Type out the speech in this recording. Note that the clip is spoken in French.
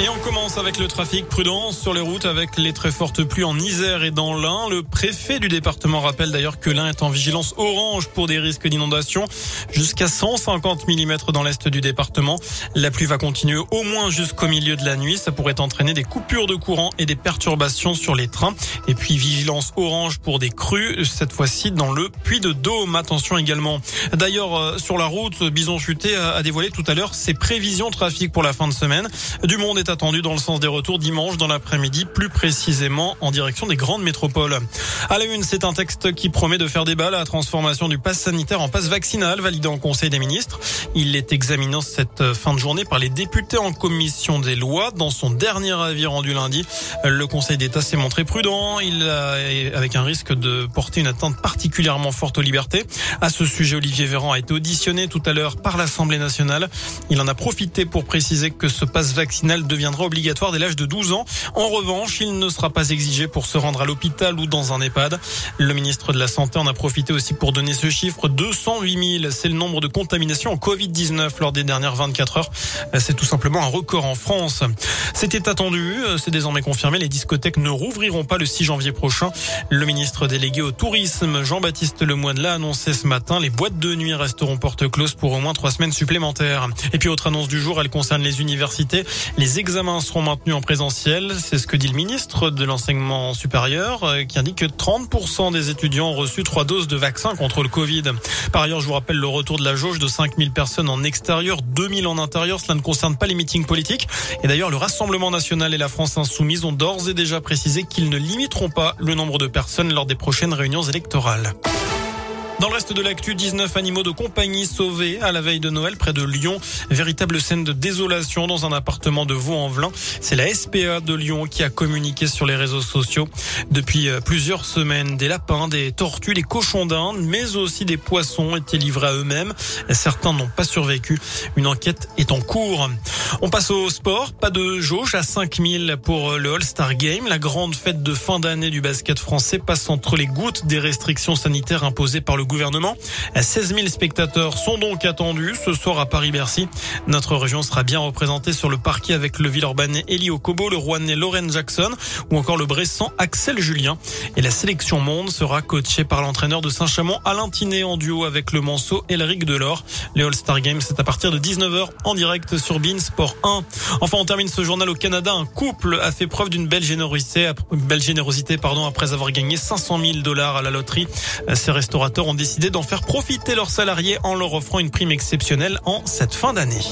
Et on commence avec le trafic prudence sur les routes avec les très fortes pluies en Isère et dans l'Ain. Le préfet du département rappelle d'ailleurs que l'Ain est en vigilance orange pour des risques d'inondation jusqu'à 150 mm dans l'est du département. La pluie va continuer au moins jusqu'au milieu de la nuit. Ça pourrait entraîner des coupures de courant et des perturbations sur les trains. Et puis vigilance orange pour des crues, cette fois-ci dans le puits de Dôme. Attention également. D'ailleurs, euh, sur la route, Bison Futé a dévoilé tout à l'heure ses prévisions trafic pour la fin de semaine. Du monde attendu dans le sens des retours dimanche dans l'après-midi, plus précisément en direction des grandes métropoles. À la une, c'est un texte qui promet de faire débat la transformation du pass sanitaire en passe vaccinal validé en Conseil des ministres. Il est examiné cette fin de journée par les députés en commission des lois. Dans son dernier avis rendu lundi, le Conseil d'État s'est montré prudent. Il a, avec un risque de porter une atteinte particulièrement forte aux libertés. À ce sujet, Olivier Véran a été auditionné tout à l'heure par l'Assemblée nationale. Il en a profité pour préciser que ce passe vaccinal deviendra obligatoire dès l'âge de 12 ans. En revanche, il ne sera pas exigé pour se rendre à l'hôpital ou dans un EHPAD. Le ministre de la Santé en a profité aussi pour donner ce chiffre. 208 000, c'est le nombre de contaminations en Covid-19 lors des dernières 24 heures. C'est tout simplement un record en France. C'était attendu, c'est désormais confirmé. Les discothèques ne rouvriront pas le 6 janvier prochain. Le ministre délégué au tourisme, Jean-Baptiste Lemoyne, l'a annoncé ce matin. Les boîtes de nuit resteront porte close pour au moins trois semaines supplémentaires. Et puis, autre annonce du jour, elle concerne les universités. Les examens seront maintenus en présentiel. C'est ce que dit le ministre de l'enseignement supérieur euh, qui indique que 30% des étudiants ont reçu trois doses de vaccin contre le Covid. Par ailleurs, je vous rappelle le retour de la jauge de 5000 personnes en extérieur, 2000 en intérieur. Cela ne concerne pas les meetings politiques. Et d'ailleurs, le Rassemblement national et la France insoumise ont d'ores et déjà précisé qu'ils ne limiteront pas le nombre de personnes lors des prochaines réunions électorales. Dans le reste de l'actu, 19 animaux de compagnie sauvés à la veille de Noël près de Lyon. Véritable scène de désolation dans un appartement de Vaux-en-Velin. C'est la SPA de Lyon qui a communiqué sur les réseaux sociaux. Depuis euh, plusieurs semaines, des lapins, des tortues, des cochons d'Inde, mais aussi des poissons étaient livrés à eux-mêmes. Certains n'ont pas survécu. Une enquête est en cours. On passe au sport. Pas de jauge à 5000 pour le All-Star Game. La grande fête de fin d'année du basket français passe entre les gouttes des restrictions sanitaires imposées par le gouvernement. 16 000 spectateurs sont donc attendus ce soir à Paris-Bercy. Notre région sera bien représentée sur le parquet avec le Villeurbanais Eli Okobo, le Rouennais Lauren Jackson ou encore le Bressan Axel Julien. Et la sélection monde sera coachée par l'entraîneur de Saint-Chamond Alain Tinet en duo avec le Manceau Elric Delors. Les All-Star Games, c'est à partir de 19h en direct sur Bean Sport 1. Enfin, on termine ce journal au Canada. Un couple a fait preuve d'une belle générosité, belle générosité pardon, après avoir gagné 500 000 dollars à la loterie. Ces restaurateurs ont décidé d'en faire profiter leurs salariés en leur offrant une prime exceptionnelle en cette fin d'année.